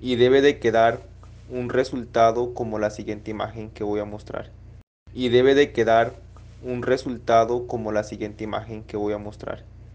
y debe de quedar un resultado como la siguiente imagen que voy a mostrar. Y debe de quedar un resultado como la siguiente imagen que voy a mostrar.